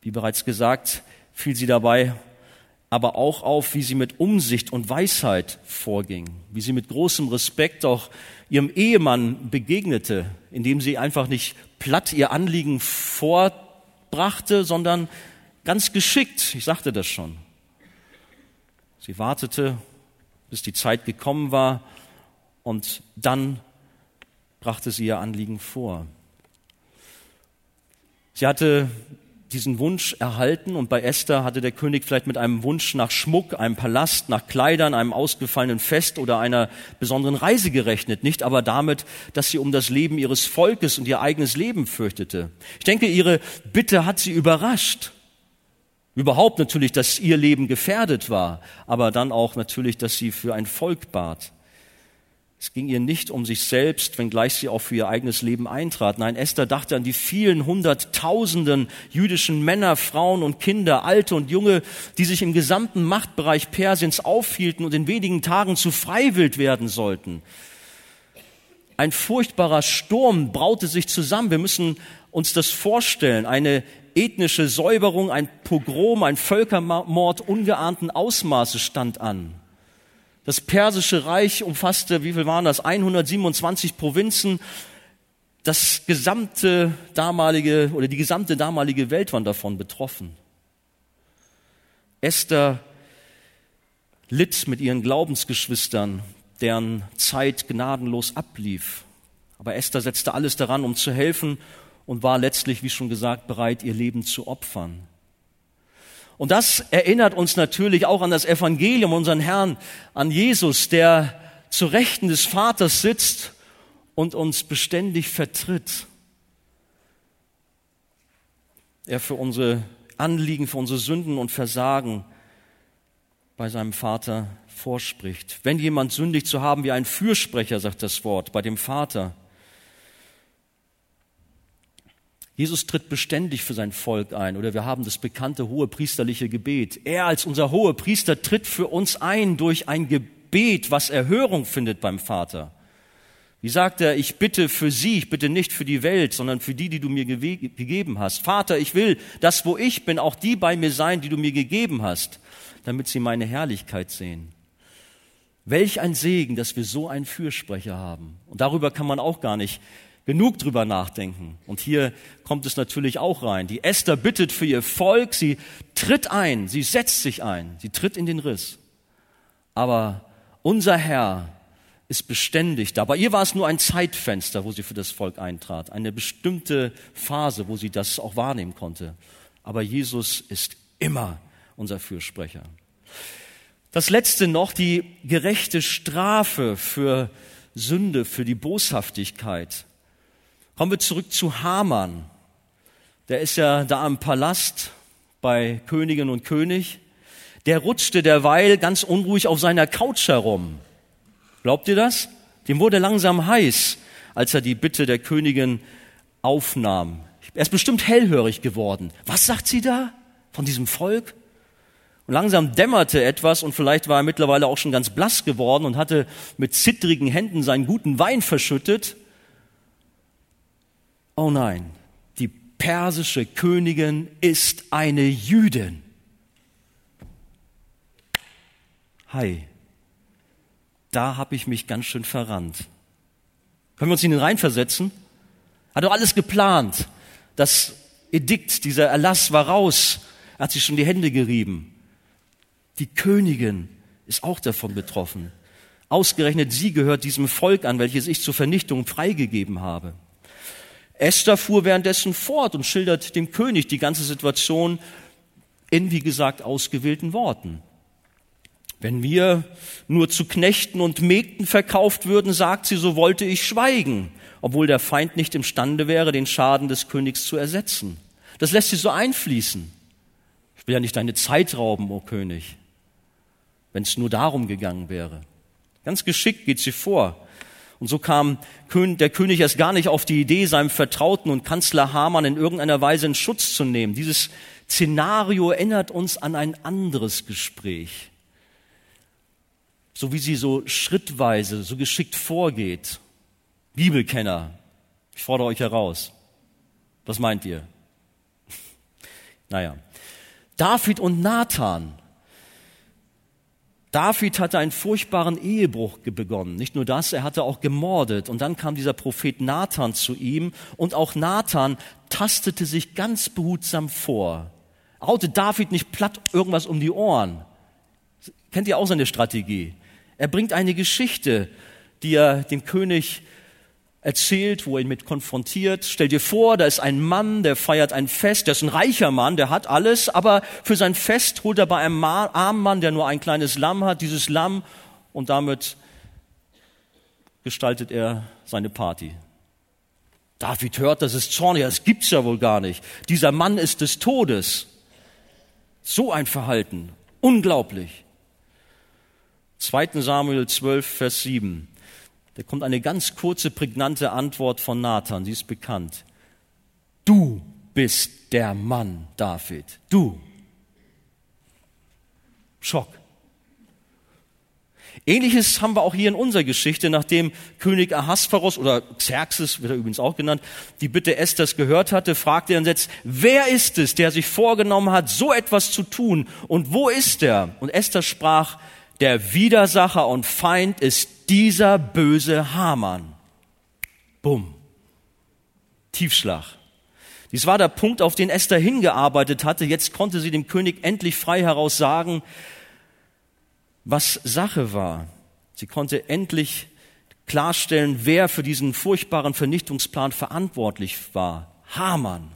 Wie bereits gesagt, fiel sie dabei aber auch auf, wie sie mit Umsicht und Weisheit vorging, wie sie mit großem Respekt auch ihrem Ehemann begegnete, indem sie einfach nicht platt ihr Anliegen vorbrachte, sondern ganz geschickt, ich sagte das schon. Sie wartete, bis die Zeit gekommen war und dann brachte sie ihr Anliegen vor. Sie hatte diesen Wunsch erhalten und bei Esther hatte der König vielleicht mit einem Wunsch nach Schmuck, einem Palast, nach Kleidern, einem ausgefallenen Fest oder einer besonderen Reise gerechnet, nicht aber damit, dass sie um das Leben ihres Volkes und ihr eigenes Leben fürchtete. Ich denke, ihre Bitte hat sie überrascht. Überhaupt natürlich, dass ihr Leben gefährdet war, aber dann auch natürlich, dass sie für ein Volk bat. Es ging ihr nicht um sich selbst, wenngleich sie auch für ihr eigenes Leben eintrat. Nein, Esther dachte an die vielen hunderttausenden jüdischen Männer, Frauen und Kinder, alte und junge, die sich im gesamten Machtbereich Persiens aufhielten und in wenigen Tagen zu Freiwild werden sollten. Ein furchtbarer Sturm braute sich zusammen. Wir müssen uns das vorstellen. Eine ethnische Säuberung, ein Pogrom, ein Völkermord ungeahnten Ausmaßes stand an. Das persische Reich umfasste, wie viel waren das? 127 Provinzen. Das gesamte damalige oder die gesamte damalige Welt waren davon betroffen. Esther litt mit ihren Glaubensgeschwistern, deren Zeit gnadenlos ablief. Aber Esther setzte alles daran, um zu helfen und war letztlich, wie schon gesagt, bereit, ihr Leben zu opfern. Und das erinnert uns natürlich auch an das Evangelium, unseren Herrn, an Jesus, der zu Rechten des Vaters sitzt und uns beständig vertritt. Er für unsere Anliegen, für unsere Sünden und Versagen bei seinem Vater vorspricht. Wenn jemand sündigt, so haben wir einen Fürsprecher, sagt das Wort, bei dem Vater. Jesus tritt beständig für sein Volk ein oder wir haben das bekannte hohe priesterliche Gebet. Er als unser hohe Priester tritt für uns ein durch ein Gebet, was Erhörung findet beim Vater. Wie sagt er, ich bitte für sie, ich bitte nicht für die Welt, sondern für die, die du mir gegeben hast. Vater, ich will, dass wo ich bin, auch die bei mir sein, die du mir gegeben hast, damit sie meine Herrlichkeit sehen. Welch ein Segen, dass wir so einen Fürsprecher haben. Und darüber kann man auch gar nicht genug drüber nachdenken. Und hier kommt es natürlich auch rein. Die Esther bittet für ihr Volk, sie tritt ein, sie setzt sich ein, sie tritt in den Riss. Aber unser Herr ist beständig da. Bei ihr war es nur ein Zeitfenster, wo sie für das Volk eintrat, eine bestimmte Phase, wo sie das auch wahrnehmen konnte. Aber Jesus ist immer unser Fürsprecher. Das letzte noch, die gerechte Strafe für Sünde, für die Boshaftigkeit. Kommen wir zurück zu Haman. Der ist ja da im Palast bei Königin und König. Der rutschte derweil ganz unruhig auf seiner Couch herum. Glaubt ihr das? Dem wurde langsam heiß, als er die Bitte der Königin aufnahm. Er ist bestimmt hellhörig geworden. Was sagt sie da von diesem Volk? Und langsam dämmerte etwas und vielleicht war er mittlerweile auch schon ganz blass geworden und hatte mit zittrigen Händen seinen guten Wein verschüttet oh nein, die persische Königin ist eine Jüdin. Hi, da habe ich mich ganz schön verrannt. Können wir uns in den reinversetzen? Hat doch alles geplant. Das Edikt, dieser Erlass war raus. Er hat sich schon die Hände gerieben. Die Königin ist auch davon betroffen. Ausgerechnet sie gehört diesem Volk an, welches ich zur Vernichtung freigegeben habe. Esther fuhr währenddessen fort und schildert dem König die ganze Situation in, wie gesagt, ausgewählten Worten. Wenn wir nur zu Knechten und Mägden verkauft würden, sagt sie, so wollte ich schweigen, obwohl der Feind nicht imstande wäre, den Schaden des Königs zu ersetzen. Das lässt sie so einfließen. Ich will ja nicht deine Zeit rauben, o oh König, wenn es nur darum gegangen wäre. Ganz geschickt geht sie vor. Und so kam der König erst gar nicht auf die Idee, seinem Vertrauten und Kanzler Hamann in irgendeiner Weise in Schutz zu nehmen. Dieses Szenario erinnert uns an ein anderes Gespräch. So wie sie so schrittweise, so geschickt vorgeht. Bibelkenner, ich fordere euch heraus. Was meint ihr? Naja. David und Nathan David hatte einen furchtbaren Ehebruch begonnen. Nicht nur das, er hatte auch gemordet. Und dann kam dieser Prophet Nathan zu ihm und auch Nathan tastete sich ganz behutsam vor. Haute David nicht platt irgendwas um die Ohren. Kennt ihr auch seine Strategie? Er bringt eine Geschichte, die er dem König erzählt, wo er ihn mit konfrontiert. Stell dir vor, da ist ein Mann, der feiert ein Fest, der ist ein reicher Mann, der hat alles, aber für sein Fest holt er bei einem armen Mann, der nur ein kleines Lamm hat, dieses Lamm und damit gestaltet er seine Party. David hört, das ist zornig, das gibt's ja wohl gar nicht. Dieser Mann ist des Todes. So ein Verhalten. Unglaublich. 2. Samuel 12, Vers 7. Da kommt eine ganz kurze, prägnante Antwort von Nathan, sie ist bekannt. Du bist der Mann, David. Du. Schock. Ähnliches haben wir auch hier in unserer Geschichte, nachdem König Ahasveros oder Xerxes, wird er übrigens auch genannt, die Bitte Esthers gehört hatte, fragte er jetzt, wer ist es, der sich vorgenommen hat, so etwas zu tun und wo ist er? Und Esther sprach, der Widersacher und Feind ist dieser böse Hamann. Bumm. Tiefschlag. Dies war der Punkt, auf den Esther hingearbeitet hatte. Jetzt konnte sie dem König endlich frei heraus sagen, was Sache war. Sie konnte endlich klarstellen, wer für diesen furchtbaren Vernichtungsplan verantwortlich war. Hamann.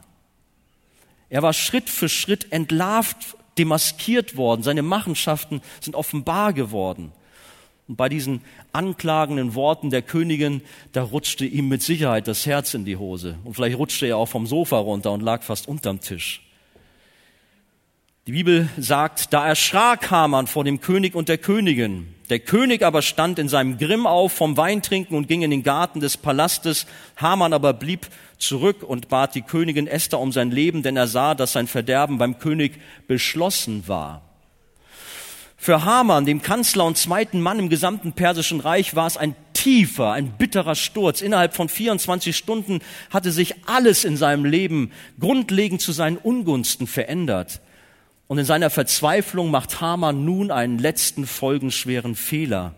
Er war Schritt für Schritt entlarvt, demaskiert worden. Seine Machenschaften sind offenbar geworden. Und bei diesen anklagenden Worten der Königin, da rutschte ihm mit Sicherheit das Herz in die Hose. Und vielleicht rutschte er auch vom Sofa runter und lag fast unterm Tisch. Die Bibel sagt, da erschrak Haman vor dem König und der Königin. Der König aber stand in seinem Grimm auf vom Weintrinken und ging in den Garten des Palastes. Haman aber blieb zurück und bat die Königin Esther um sein Leben, denn er sah, dass sein Verderben beim König beschlossen war. Für Haman, dem Kanzler und zweiten Mann im gesamten persischen Reich, war es ein tiefer, ein bitterer Sturz. Innerhalb von 24 Stunden hatte sich alles in seinem Leben grundlegend zu seinen Ungunsten verändert. Und in seiner Verzweiflung macht Haman nun einen letzten folgenschweren Fehler.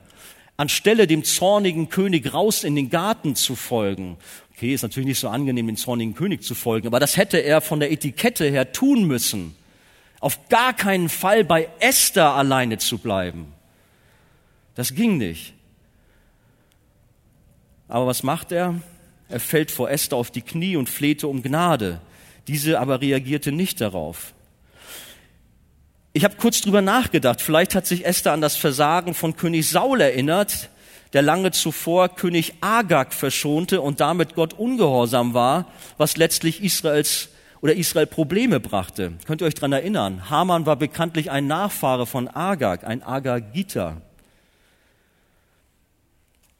Anstelle dem zornigen König raus in den Garten zu folgen, okay, ist natürlich nicht so angenehm, dem zornigen König zu folgen, aber das hätte er von der Etikette her tun müssen. Auf gar keinen Fall bei Esther alleine zu bleiben. Das ging nicht. Aber was macht er? Er fällt vor Esther auf die Knie und flehte um Gnade. Diese aber reagierte nicht darauf. Ich habe kurz drüber nachgedacht. Vielleicht hat sich Esther an das Versagen von König Saul erinnert, der lange zuvor König Agag verschonte und damit Gott ungehorsam war, was letztlich Israels oder Israel Probleme brachte. Könnt ihr euch dran erinnern? Haman war bekanntlich ein Nachfahre von Agag, ein Agagiter.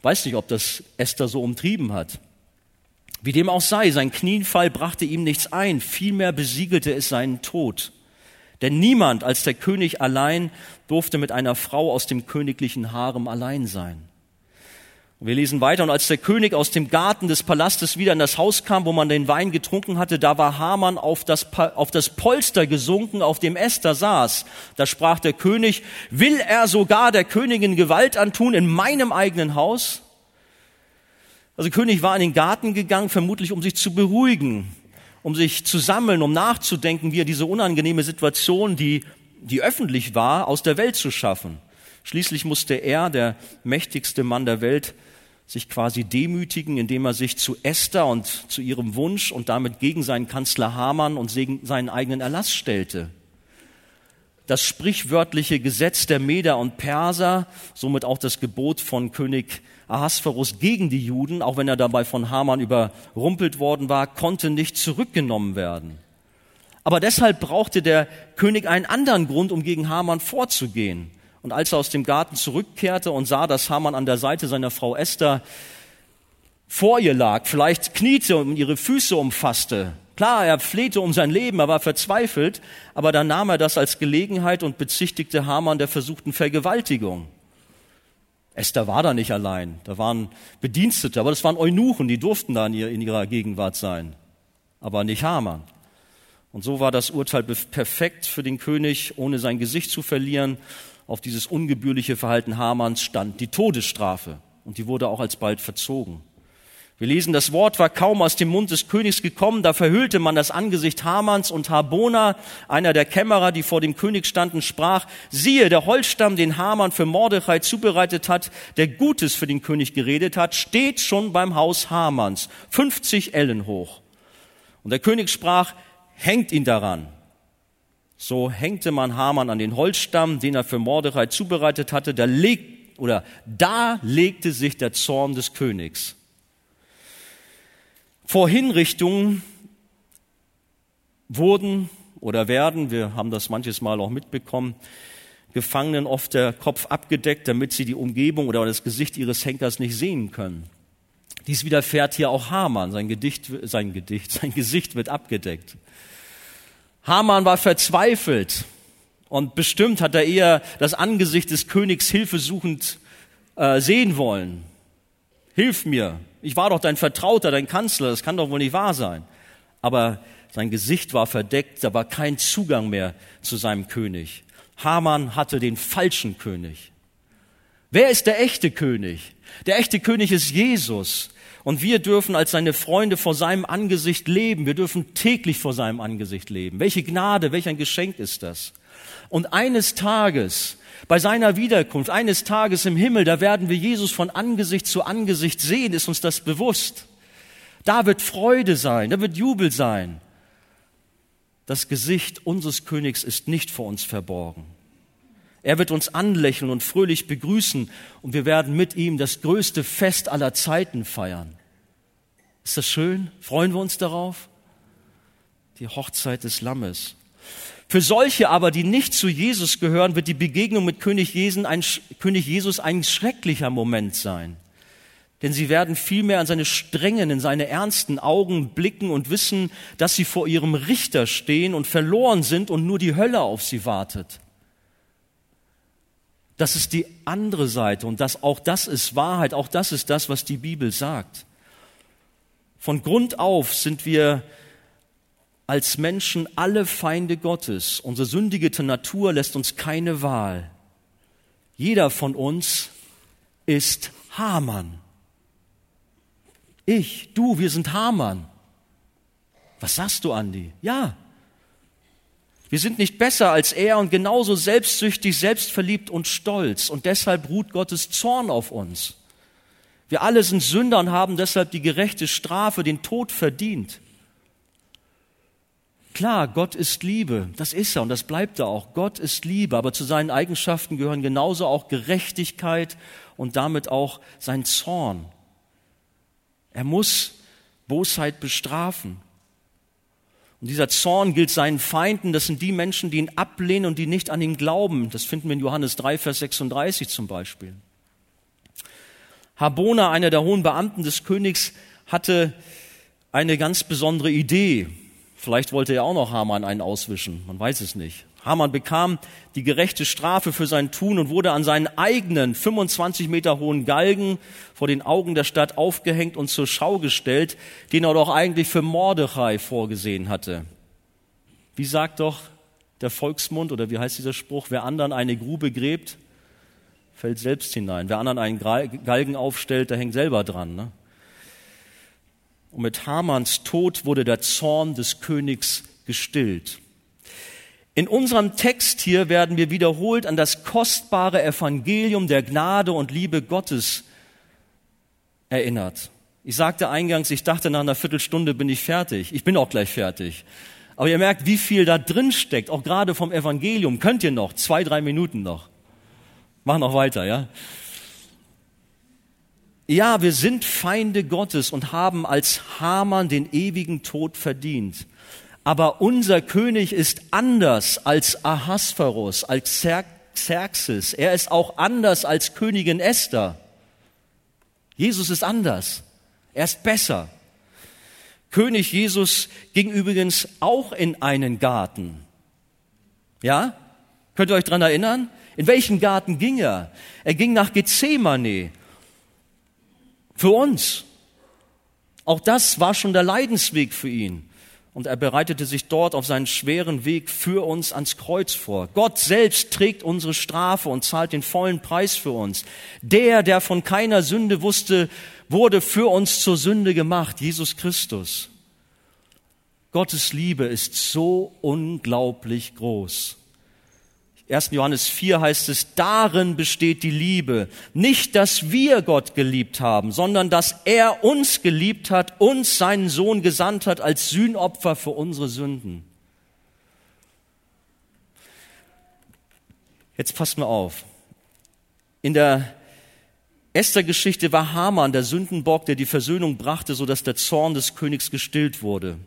Weiß nicht, ob das Esther so umtrieben hat. Wie dem auch sei, sein Knienfall brachte ihm nichts ein, vielmehr besiegelte es seinen Tod. Denn niemand als der König allein durfte mit einer Frau aus dem königlichen Harem allein sein. Wir lesen weiter, und als der König aus dem Garten des Palastes wieder in das Haus kam, wo man den Wein getrunken hatte, da war Haman auf das, auf das Polster gesunken, auf dem Esther saß. Da sprach der König, will er sogar der Königin Gewalt antun in meinem eigenen Haus? Also König war in den Garten gegangen, vermutlich um sich zu beruhigen, um sich zu sammeln, um nachzudenken, wie er diese unangenehme Situation, die, die öffentlich war, aus der Welt zu schaffen. Schließlich musste er, der mächtigste Mann der Welt, sich quasi demütigen, indem er sich zu Esther und zu ihrem Wunsch und damit gegen seinen Kanzler Hamann und seinen eigenen Erlass stellte. Das sprichwörtliche Gesetz der Meder und Perser, somit auch das Gebot von König Ahasverus gegen die Juden, auch wenn er dabei von Haman überrumpelt worden war, konnte nicht zurückgenommen werden. Aber deshalb brauchte der König einen anderen Grund, um gegen Haman vorzugehen. Und als er aus dem Garten zurückkehrte und sah, dass Haman an der Seite seiner Frau Esther vor ihr lag, vielleicht kniete und ihre Füße umfasste. Klar, er flehte um sein Leben, er war verzweifelt, aber dann nahm er das als Gelegenheit und bezichtigte Haman der versuchten Vergewaltigung. Esther war da nicht allein, da waren Bedienstete, aber das waren Eunuchen, die durften da in ihrer Gegenwart sein, aber nicht Haman. Und so war das Urteil perfekt für den König, ohne sein Gesicht zu verlieren. Auf dieses ungebührliche Verhalten Hamans stand die Todesstrafe und die wurde auch alsbald verzogen. Wir lesen, das Wort war kaum aus dem Mund des Königs gekommen, da verhüllte man das Angesicht Hamans und Harbona, einer der Kämmerer, die vor dem König standen, sprach, siehe, der Holzstamm, den Haman für Mordechai zubereitet hat, der Gutes für den König geredet hat, steht schon beim Haus Hamans, 50 Ellen hoch. Und der König sprach, hängt ihn daran. So hängte man Haman an den Holzstamm, den er für Mordechai zubereitet hatte, da leg, oder da legte sich der Zorn des Königs. Vor Hinrichtungen wurden oder werden, wir haben das manches Mal auch mitbekommen, Gefangenen oft der Kopf abgedeckt, damit sie die Umgebung oder das Gesicht ihres Henkers nicht sehen können. Dies widerfährt hier auch Haman. Sein Gedicht, sein Gedicht, sein Gesicht wird abgedeckt. Haman war verzweifelt und bestimmt hat er eher das Angesicht des Königs hilfesuchend äh, sehen wollen. Hilf mir, ich war doch dein Vertrauter, dein Kanzler, das kann doch wohl nicht wahr sein. Aber sein Gesicht war verdeckt, da war kein Zugang mehr zu seinem König. Haman hatte den falschen König. Wer ist der echte König? Der echte König ist Jesus. Und wir dürfen als seine Freunde vor seinem Angesicht leben. Wir dürfen täglich vor seinem Angesicht leben. Welche Gnade, welch ein Geschenk ist das? Und eines Tages bei seiner Wiederkunft, eines Tages im Himmel, da werden wir Jesus von Angesicht zu Angesicht sehen, ist uns das bewusst. Da wird Freude sein, da wird Jubel sein. Das Gesicht unseres Königs ist nicht vor uns verborgen. Er wird uns anlächeln und fröhlich begrüßen und wir werden mit ihm das größte Fest aller Zeiten feiern. Ist das schön? Freuen wir uns darauf? Die Hochzeit des Lammes. Für solche aber, die nicht zu Jesus gehören, wird die Begegnung mit König Jesus ein, schrecklicher Moment sein. Denn sie werden vielmehr an seine strengen, in seine ernsten Augen blicken und wissen, dass sie vor ihrem Richter stehen und verloren sind und nur die Hölle auf sie wartet. Das ist die andere Seite und das, auch das ist Wahrheit, auch das ist das, was die Bibel sagt. Von Grund auf sind wir als Menschen alle Feinde Gottes. Unsere sündige Natur lässt uns keine Wahl. Jeder von uns ist Hamann. Ich, du, wir sind Hamann. Was sagst du, Andi? Ja. Wir sind nicht besser als er und genauso selbstsüchtig, selbstverliebt und stolz. Und deshalb ruht Gottes Zorn auf uns. Wir alle sind Sünder und haben deshalb die gerechte Strafe, den Tod verdient. Klar, Gott ist Liebe, das ist er und das bleibt er auch. Gott ist Liebe, aber zu seinen Eigenschaften gehören genauso auch Gerechtigkeit und damit auch sein Zorn. Er muss Bosheit bestrafen. Und dieser Zorn gilt seinen Feinden, das sind die Menschen, die ihn ablehnen und die nicht an ihn glauben. Das finden wir in Johannes 3, Vers 36 zum Beispiel. Habona, einer der hohen Beamten des Königs, hatte eine ganz besondere Idee. Vielleicht wollte er auch noch Haman einen auswischen, man weiß es nicht. Haman bekam die gerechte Strafe für sein Tun und wurde an seinen eigenen 25 Meter hohen Galgen vor den Augen der Stadt aufgehängt und zur Schau gestellt, den er doch eigentlich für Mordechai vorgesehen hatte. Wie sagt doch der Volksmund oder wie heißt dieser Spruch, wer anderen eine Grube gräbt, fällt selbst hinein. Wer anderen einen Galgen aufstellt, der hängt selber dran. Ne? Und mit Hamans Tod wurde der Zorn des Königs gestillt. In unserem Text hier werden wir wiederholt an das kostbare Evangelium der Gnade und Liebe Gottes erinnert. Ich sagte eingangs, ich dachte, nach einer Viertelstunde bin ich fertig. Ich bin auch gleich fertig. Aber ihr merkt, wie viel da drin steckt, auch gerade vom Evangelium. Könnt ihr noch? Zwei, drei Minuten noch. Mach noch weiter, ja? Ja, wir sind Feinde Gottes und haben als Haman den ewigen Tod verdient. Aber unser König ist anders als Ahasverus, als Xerxes. Er ist auch anders als Königin Esther. Jesus ist anders. Er ist besser. König Jesus ging übrigens auch in einen Garten. Ja? Könnt ihr euch dran erinnern? In welchen Garten ging er? Er ging nach Gethsemane für uns. Auch das war schon der Leidensweg für ihn. Und er bereitete sich dort auf seinen schweren Weg für uns ans Kreuz vor. Gott selbst trägt unsere Strafe und zahlt den vollen Preis für uns. Der, der von keiner Sünde wusste, wurde für uns zur Sünde gemacht, Jesus Christus. Gottes Liebe ist so unglaublich groß. 1. Johannes 4 heißt es, darin besteht die Liebe. Nicht, dass wir Gott geliebt haben, sondern dass er uns geliebt hat, uns seinen Sohn gesandt hat als Sühnopfer für unsere Sünden. Jetzt passt mal auf. In der Esther-Geschichte war Haman der Sündenbock, der die Versöhnung brachte, sodass der Zorn des Königs gestillt wurde.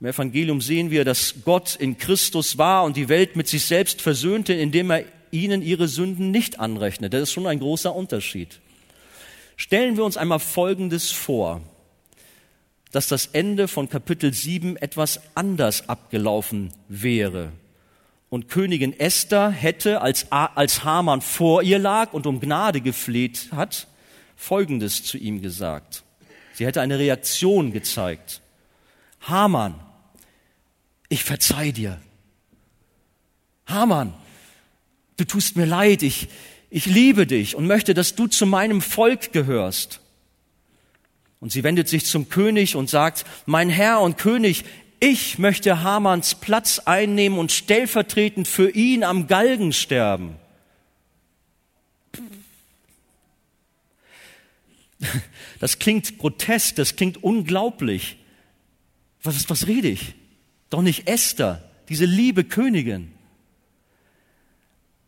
Im Evangelium sehen wir, dass Gott in Christus war und die Welt mit sich selbst versöhnte, indem er ihnen ihre Sünden nicht anrechnet. Das ist schon ein großer Unterschied. Stellen wir uns einmal Folgendes vor, dass das Ende von Kapitel 7 etwas anders abgelaufen wäre. Und Königin Esther hätte, als, als Haman vor ihr lag und um Gnade gefleht hat, Folgendes zu ihm gesagt. Sie hätte eine Reaktion gezeigt. Haman, ich verzeih dir. Haman, du tust mir leid, ich, ich liebe dich und möchte, dass du zu meinem Volk gehörst. Und sie wendet sich zum König und sagt, mein Herr und König, ich möchte Hamans Platz einnehmen und stellvertretend für ihn am Galgen sterben. Das klingt grotesk, das klingt unglaublich. Was, was rede ich? Doch nicht Esther, diese liebe Königin.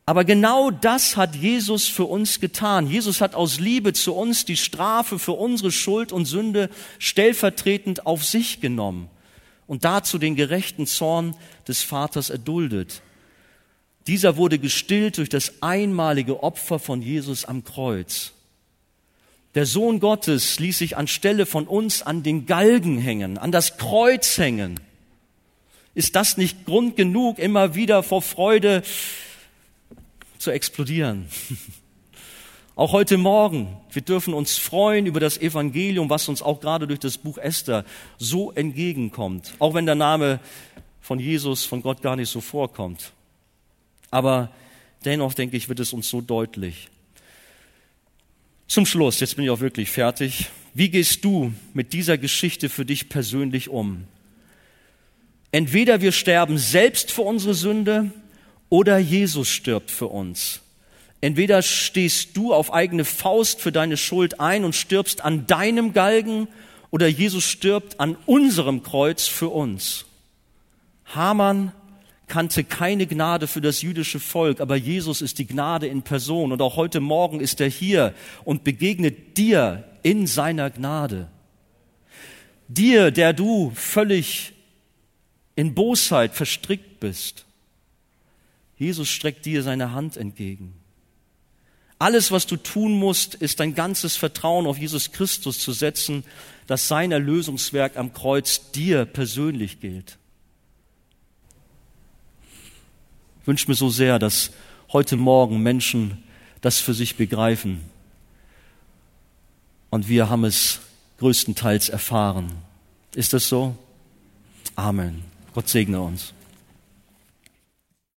Aber genau das hat Jesus für uns getan. Jesus hat aus Liebe zu uns die Strafe für unsere Schuld und Sünde stellvertretend auf sich genommen und dazu den gerechten Zorn des Vaters erduldet. Dieser wurde gestillt durch das einmalige Opfer von Jesus am Kreuz. Der Sohn Gottes ließ sich anstelle von uns an den Galgen hängen, an das Kreuz hängen. Ist das nicht Grund genug, immer wieder vor Freude zu explodieren? Auch heute Morgen, wir dürfen uns freuen über das Evangelium, was uns auch gerade durch das Buch Esther so entgegenkommt, auch wenn der Name von Jesus, von Gott gar nicht so vorkommt. Aber dennoch, denke ich, wird es uns so deutlich. Zum Schluss, jetzt bin ich auch wirklich fertig. Wie gehst du mit dieser Geschichte für dich persönlich um? Entweder wir sterben selbst für unsere Sünde oder Jesus stirbt für uns. Entweder stehst du auf eigene Faust für deine Schuld ein und stirbst an deinem Galgen oder Jesus stirbt an unserem Kreuz für uns. Haman kannte keine Gnade für das jüdische Volk, aber Jesus ist die Gnade in Person und auch heute Morgen ist er hier und begegnet dir in seiner Gnade. Dir, der du völlig in Bosheit verstrickt bist. Jesus streckt dir seine Hand entgegen. Alles, was du tun musst, ist dein ganzes Vertrauen auf Jesus Christus zu setzen, dass sein Erlösungswerk am Kreuz dir persönlich gilt. Ich wünsche mir so sehr, dass heute Morgen Menschen das für sich begreifen. Und wir haben es größtenteils erfahren. Ist das so? Amen. Gott segne uns.